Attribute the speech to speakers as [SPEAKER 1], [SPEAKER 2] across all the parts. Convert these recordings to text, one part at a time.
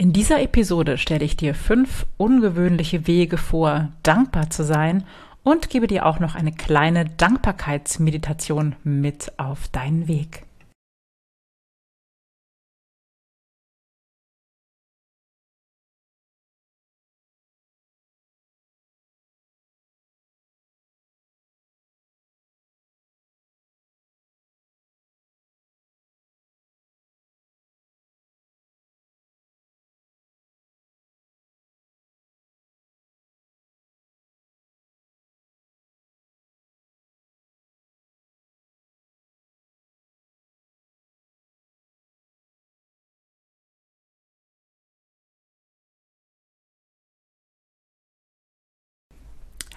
[SPEAKER 1] In dieser Episode stelle ich dir fünf ungewöhnliche Wege vor, dankbar zu sein und gebe dir auch noch eine kleine Dankbarkeitsmeditation mit auf deinen Weg.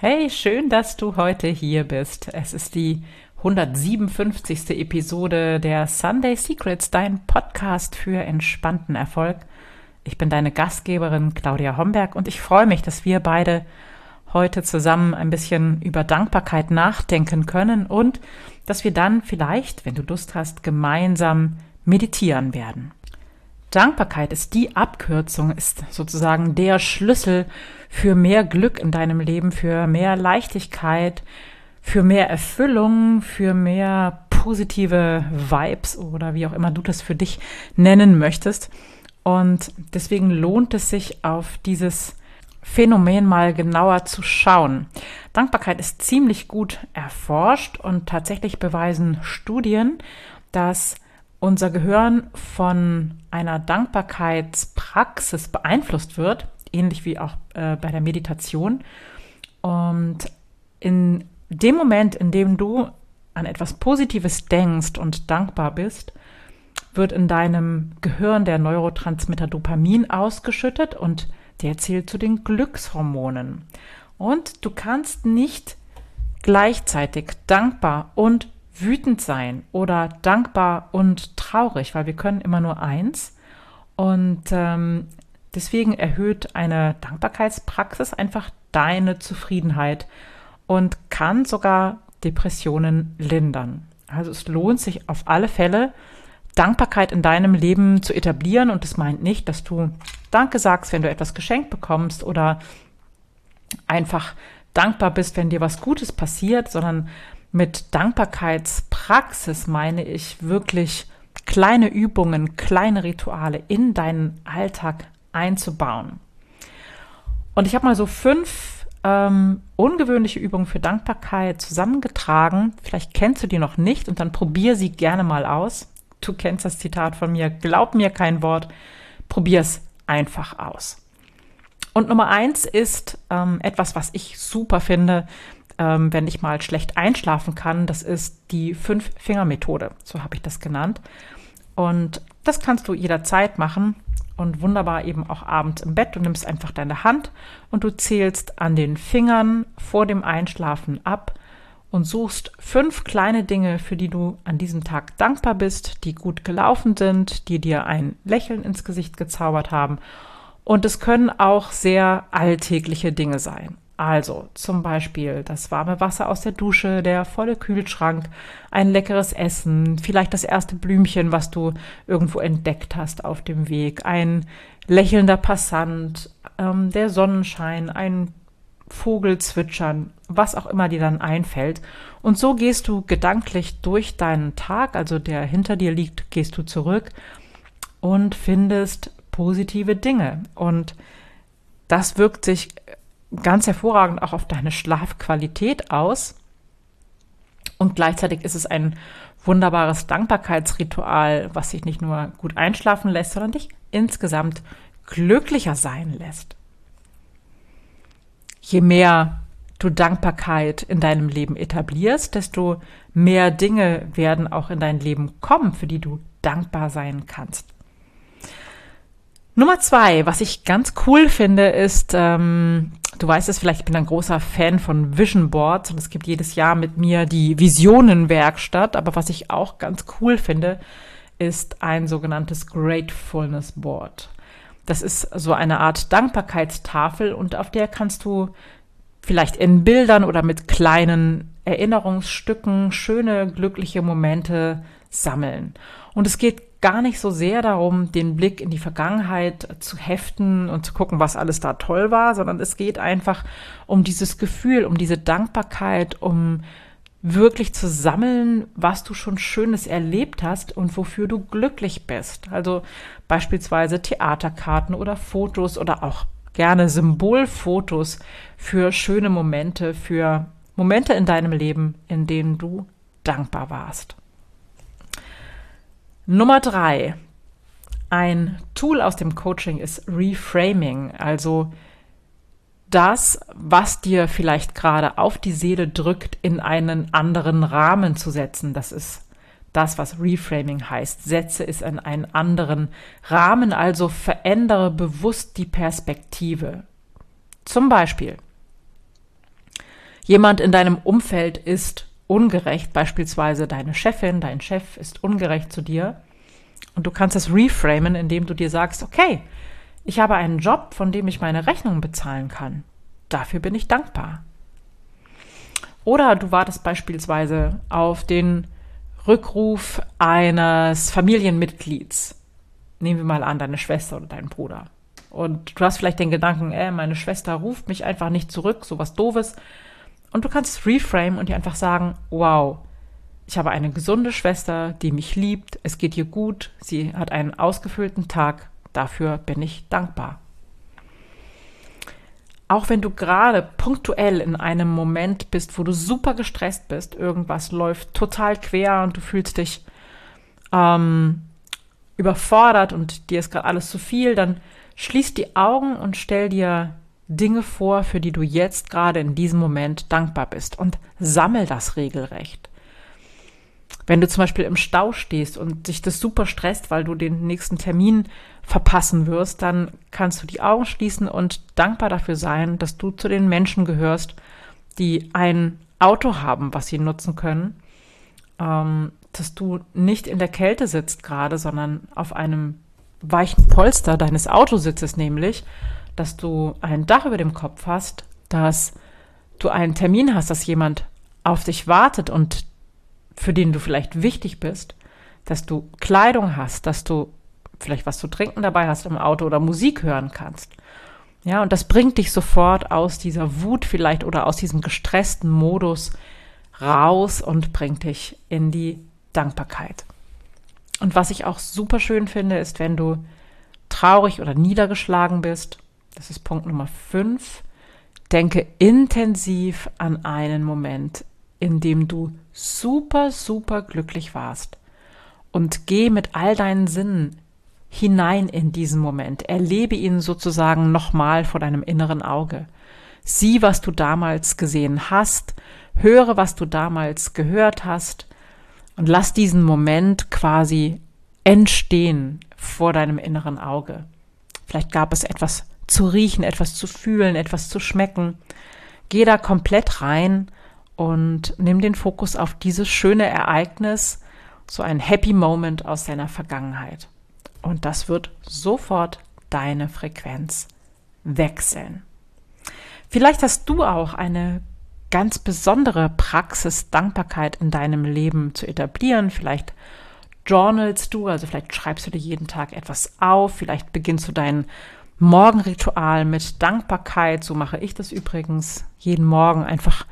[SPEAKER 1] Hey, schön, dass du heute hier bist. Es ist die 157. Episode der Sunday Secrets, dein Podcast für entspannten Erfolg. Ich bin deine Gastgeberin Claudia Homberg und ich freue mich, dass wir beide heute zusammen ein bisschen über Dankbarkeit nachdenken können und dass wir dann vielleicht, wenn du Lust hast, gemeinsam meditieren werden. Dankbarkeit ist die Abkürzung, ist sozusagen der Schlüssel für mehr Glück in deinem Leben, für mehr Leichtigkeit, für mehr Erfüllung, für mehr positive Vibes oder wie auch immer du das für dich nennen möchtest. Und deswegen lohnt es sich auf dieses Phänomen mal genauer zu schauen. Dankbarkeit ist ziemlich gut erforscht und tatsächlich beweisen Studien, dass unser Gehirn von einer Dankbarkeitspraxis beeinflusst wird, ähnlich wie auch äh, bei der Meditation. Und in dem Moment, in dem du an etwas Positives denkst und dankbar bist, wird in deinem Gehirn der Neurotransmitter Dopamin ausgeschüttet und der zählt zu den Glückshormonen. Und du kannst nicht gleichzeitig dankbar und wütend sein oder dankbar und traurig, weil wir können immer nur eins. Und ähm, deswegen erhöht eine Dankbarkeitspraxis einfach deine Zufriedenheit und kann sogar Depressionen lindern. Also es lohnt sich auf alle Fälle, Dankbarkeit in deinem Leben zu etablieren. Und das meint nicht, dass du Danke sagst, wenn du etwas geschenkt bekommst oder einfach dankbar bist, wenn dir was Gutes passiert, sondern mit Dankbarkeitspraxis meine ich wirklich kleine Übungen, kleine Rituale in deinen Alltag einzubauen. Und ich habe mal so fünf ähm, ungewöhnliche Übungen für Dankbarkeit zusammengetragen. Vielleicht kennst du die noch nicht und dann probier sie gerne mal aus. Du kennst das Zitat von mir, glaub mir kein Wort, probier es einfach aus. Und Nummer eins ist ähm, etwas, was ich super finde, ähm, wenn ich mal schlecht einschlafen kann. Das ist die Fünf-Finger-Methode. So habe ich das genannt. Und das kannst du jederzeit machen und wunderbar eben auch abends im Bett. Du nimmst einfach deine Hand und du zählst an den Fingern vor dem Einschlafen ab und suchst fünf kleine Dinge, für die du an diesem Tag dankbar bist, die gut gelaufen sind, die dir ein Lächeln ins Gesicht gezaubert haben. Und es können auch sehr alltägliche Dinge sein. Also zum Beispiel das warme Wasser aus der Dusche, der volle Kühlschrank, ein leckeres Essen, vielleicht das erste Blümchen, was du irgendwo entdeckt hast auf dem Weg, ein lächelnder Passant, ähm, der Sonnenschein, ein Vogel zwitschern, was auch immer dir dann einfällt. Und so gehst du gedanklich durch deinen Tag, also der hinter dir liegt, gehst du zurück und findest positive Dinge. Und das wirkt sich ganz hervorragend auch auf deine Schlafqualität aus. Und gleichzeitig ist es ein wunderbares Dankbarkeitsritual, was sich nicht nur gut einschlafen lässt, sondern dich insgesamt glücklicher sein lässt. Je mehr du Dankbarkeit in deinem Leben etablierst, desto mehr Dinge werden auch in dein Leben kommen, für die du dankbar sein kannst. Nummer zwei, was ich ganz cool finde, ist, ähm, du weißt es vielleicht, ich bin ein großer Fan von Vision Boards und es gibt jedes Jahr mit mir die Visionenwerkstatt. Aber was ich auch ganz cool finde, ist ein sogenanntes Gratefulness Board. Das ist so eine Art Dankbarkeitstafel und auf der kannst du vielleicht in Bildern oder mit kleinen Erinnerungsstücken schöne, glückliche Momente sammeln. Und es geht gar nicht so sehr darum, den Blick in die Vergangenheit zu heften und zu gucken, was alles da toll war, sondern es geht einfach um dieses Gefühl, um diese Dankbarkeit, um wirklich zu sammeln, was du schon Schönes erlebt hast und wofür du glücklich bist. Also beispielsweise Theaterkarten oder Fotos oder auch gerne Symbolfotos für schöne Momente, für Momente in deinem Leben, in denen du dankbar warst. Nummer drei. Ein Tool aus dem Coaching ist Reframing, also das, was dir vielleicht gerade auf die Seele drückt, in einen anderen Rahmen zu setzen. Das ist das, was Reframing heißt. Setze es in einen anderen Rahmen, also verändere bewusst die Perspektive. Zum Beispiel, jemand in deinem Umfeld ist ungerecht, beispielsweise deine Chefin, dein Chef ist ungerecht zu dir und du kannst es reframen, indem du dir sagst, okay, ich habe einen Job, von dem ich meine Rechnungen bezahlen kann. Dafür bin ich dankbar. Oder du wartest beispielsweise auf den Rückruf eines Familienmitglieds. Nehmen wir mal an, deine Schwester oder deinen Bruder. Und du hast vielleicht den Gedanken, äh, meine Schwester ruft mich einfach nicht zurück, sowas doofes. Und du kannst es reframe und dir einfach sagen, wow, ich habe eine gesunde Schwester, die mich liebt, es geht ihr gut, sie hat einen ausgefüllten Tag, dafür bin ich dankbar. Auch wenn du gerade punktuell in einem Moment bist, wo du super gestresst bist, irgendwas läuft total quer und du fühlst dich ähm, überfordert und dir ist gerade alles zu viel, dann schließ die Augen und stell dir Dinge vor, für die du jetzt gerade in diesem Moment dankbar bist. Und sammel das regelrecht. Wenn du zum Beispiel im Stau stehst und dich das super stresst, weil du den nächsten Termin verpassen wirst, dann kannst du die Augen schließen und dankbar dafür sein, dass du zu den Menschen gehörst, die ein Auto haben, was sie nutzen können, ähm, dass du nicht in der Kälte sitzt gerade, sondern auf einem weichen Polster deines Autositzes nämlich dass du ein Dach über dem Kopf hast, dass du einen Termin hast, dass jemand auf dich wartet und für den du vielleicht wichtig bist, dass du Kleidung hast, dass du vielleicht was zu trinken dabei hast im Auto oder Musik hören kannst. Ja, und das bringt dich sofort aus dieser Wut vielleicht oder aus diesem gestressten Modus raus und bringt dich in die Dankbarkeit. Und was ich auch super schön finde, ist, wenn du traurig oder niedergeschlagen bist das ist Punkt Nummer fünf. Denke intensiv an einen Moment, in dem du super, super glücklich warst. Und geh mit all deinen Sinnen hinein in diesen Moment. Erlebe ihn sozusagen nochmal vor deinem inneren Auge. Sieh, was du damals gesehen hast, höre, was du damals gehört hast und lass diesen Moment quasi entstehen vor deinem inneren Auge. Vielleicht gab es etwas zu riechen, etwas zu fühlen, etwas zu schmecken. Geh da komplett rein und nimm den Fokus auf dieses schöne Ereignis, so ein Happy Moment aus deiner Vergangenheit. Und das wird sofort deine Frequenz wechseln. Vielleicht hast du auch eine ganz besondere Praxis, Dankbarkeit in deinem Leben zu etablieren. Vielleicht journalst du, also vielleicht schreibst du dir jeden Tag etwas auf, vielleicht beginnst du deinen Morgenritual mit Dankbarkeit. So mache ich das übrigens jeden Morgen. Einfach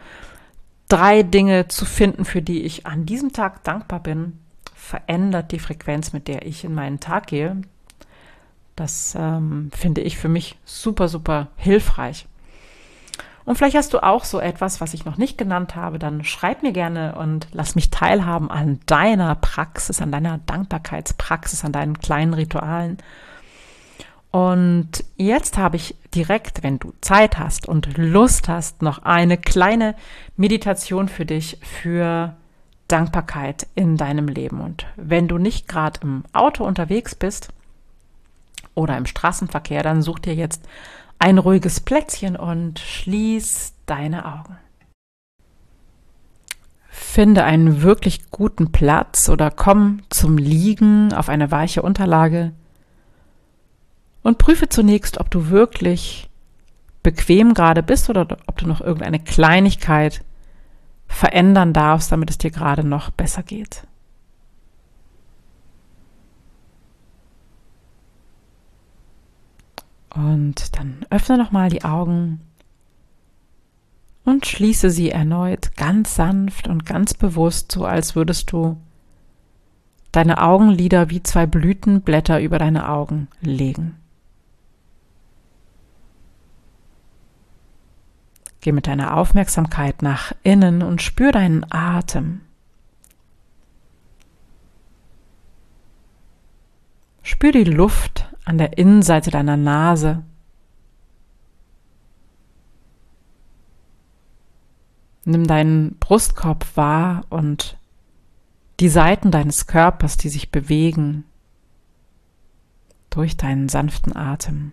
[SPEAKER 1] drei Dinge zu finden, für die ich an diesem Tag dankbar bin, verändert die Frequenz, mit der ich in meinen Tag gehe. Das ähm, finde ich für mich super, super hilfreich. Und vielleicht hast du auch so etwas, was ich noch nicht genannt habe, dann schreib mir gerne und lass mich teilhaben an deiner Praxis, an deiner Dankbarkeitspraxis, an deinen kleinen Ritualen. Und jetzt habe ich direkt, wenn du Zeit hast und Lust hast, noch eine kleine Meditation für dich für Dankbarkeit in deinem Leben. Und wenn du nicht gerade im Auto unterwegs bist oder im Straßenverkehr, dann such dir jetzt ein ruhiges Plätzchen und schließ deine Augen. Finde einen wirklich guten Platz oder komm zum Liegen auf eine weiche Unterlage und prüfe zunächst, ob du wirklich bequem gerade bist oder ob du noch irgendeine Kleinigkeit verändern darfst, damit es dir gerade noch besser geht. Und dann öffne nochmal die Augen und schließe sie erneut ganz sanft und ganz bewusst, so als würdest du deine Augenlider wie zwei Blütenblätter über deine Augen legen. Geh mit deiner Aufmerksamkeit nach innen und spür deinen Atem. Spür die Luft an der Innenseite deiner Nase. Nimm deinen Brustkorb wahr und die Seiten deines Körpers, die sich bewegen durch deinen sanften Atem.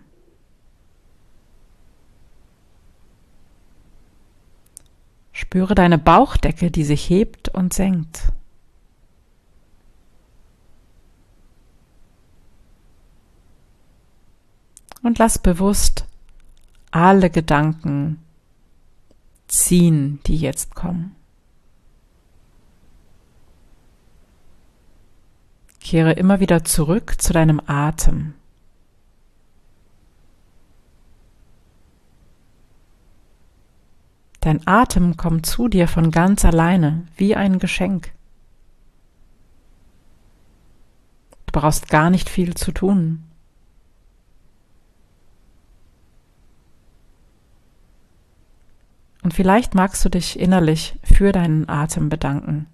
[SPEAKER 1] Spüre deine Bauchdecke, die sich hebt und senkt. Und lass bewusst alle Gedanken ziehen, die jetzt kommen. Kehre immer wieder zurück zu deinem Atem. Dein Atem kommt zu dir von ganz alleine, wie ein Geschenk. Du brauchst gar nicht viel zu tun. Und vielleicht magst du dich innerlich für deinen Atem bedanken.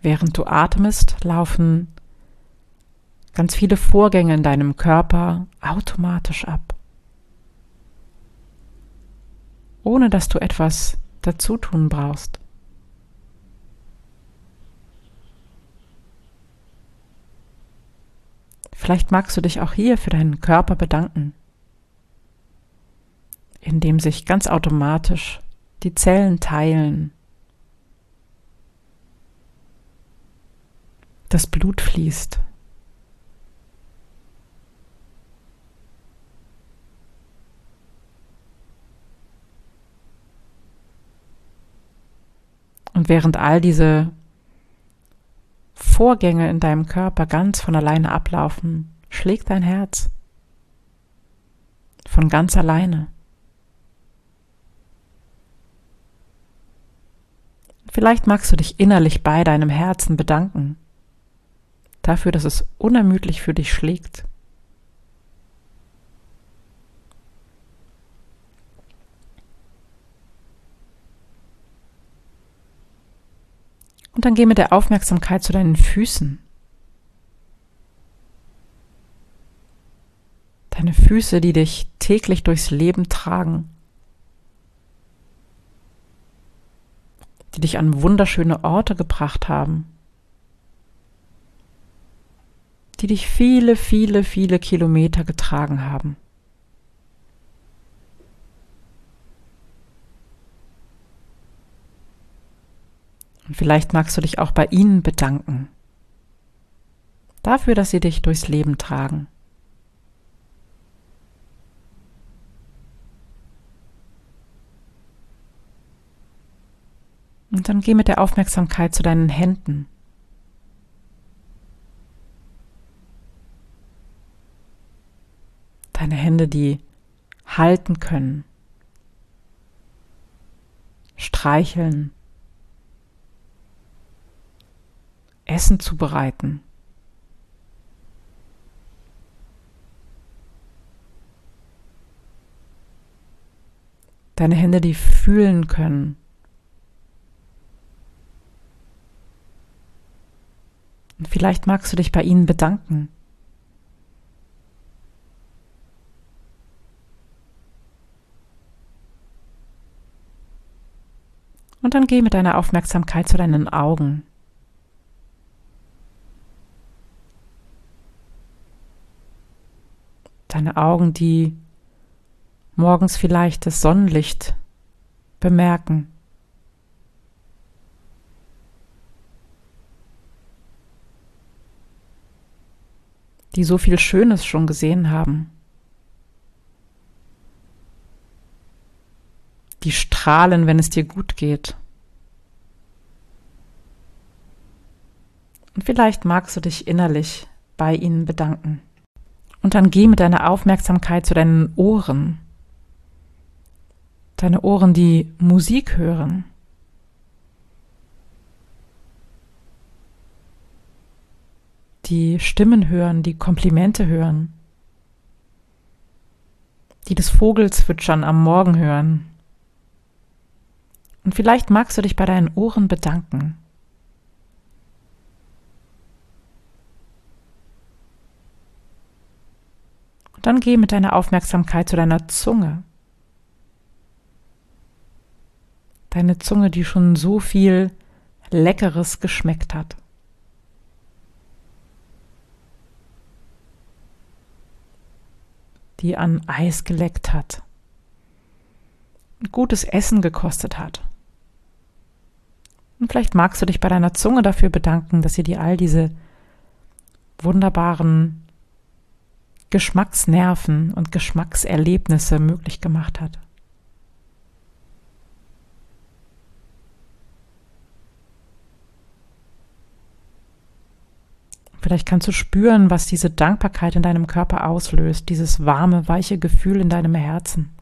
[SPEAKER 1] Während du atmest, laufen ganz viele Vorgänge in deinem Körper automatisch ab, ohne dass du etwas dazu tun brauchst. Vielleicht magst du dich auch hier für deinen Körper bedanken, indem sich ganz automatisch die Zellen teilen, das Blut fließt. Und während all diese Vorgänge in deinem Körper ganz von alleine ablaufen, schlägt dein Herz von ganz alleine. Vielleicht magst du dich innerlich bei deinem Herzen bedanken, dafür, dass es unermüdlich für dich schlägt. Und dann geh mit der Aufmerksamkeit zu deinen Füßen. Deine Füße, die dich täglich durchs Leben tragen, die dich an wunderschöne Orte gebracht haben, die dich viele, viele, viele Kilometer getragen haben. Und vielleicht magst du dich auch bei ihnen bedanken. Dafür, dass sie dich durchs Leben tragen. Und dann geh mit der Aufmerksamkeit zu deinen Händen. Deine Hände, die halten können, streicheln, Essen zubereiten. Deine Hände, die fühlen können. Und vielleicht magst du dich bei ihnen bedanken. Und dann geh mit deiner Aufmerksamkeit zu deinen Augen. Deine Augen, die morgens vielleicht das Sonnenlicht bemerken. die so viel Schönes schon gesehen haben. Die strahlen, wenn es dir gut geht. Und vielleicht magst du dich innerlich bei ihnen bedanken. Und dann geh mit deiner Aufmerksamkeit zu deinen Ohren. Deine Ohren, die Musik hören. Die Stimmen hören, die Komplimente hören. Die das Vogelzwitschern am Morgen hören. Und vielleicht magst du dich bei deinen Ohren bedanken. Dann geh mit deiner Aufmerksamkeit zu deiner Zunge. Deine Zunge, die schon so viel Leckeres geschmeckt hat. Die an Eis geleckt hat. Gutes Essen gekostet hat. Und vielleicht magst du dich bei deiner Zunge dafür bedanken, dass sie dir all diese wunderbaren Geschmacksnerven und Geschmackserlebnisse möglich gemacht hat. Vielleicht kannst du spüren, was diese Dankbarkeit in deinem Körper auslöst, dieses warme, weiche Gefühl in deinem Herzen.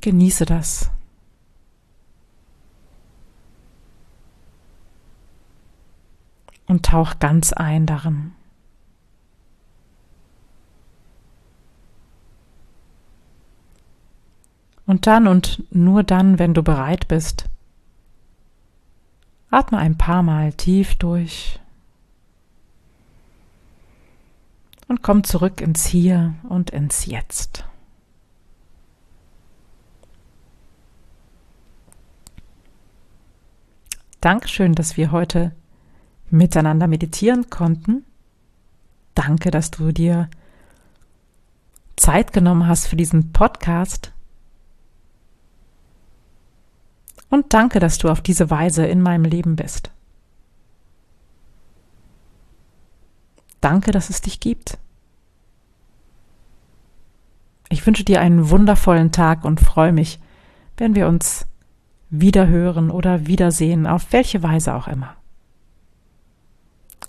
[SPEAKER 1] Genieße das. Und tauch ganz ein darin. Und dann und nur dann, wenn du bereit bist, atme ein paar Mal tief durch und komm zurück ins Hier und ins Jetzt. Dankeschön, dass wir heute miteinander meditieren konnten. Danke, dass du dir Zeit genommen hast für diesen Podcast. Und danke, dass du auf diese Weise in meinem Leben bist. Danke, dass es dich gibt. Ich wünsche dir einen wundervollen Tag und freue mich, wenn wir uns wieder hören oder wiedersehen, auf welche Weise auch immer.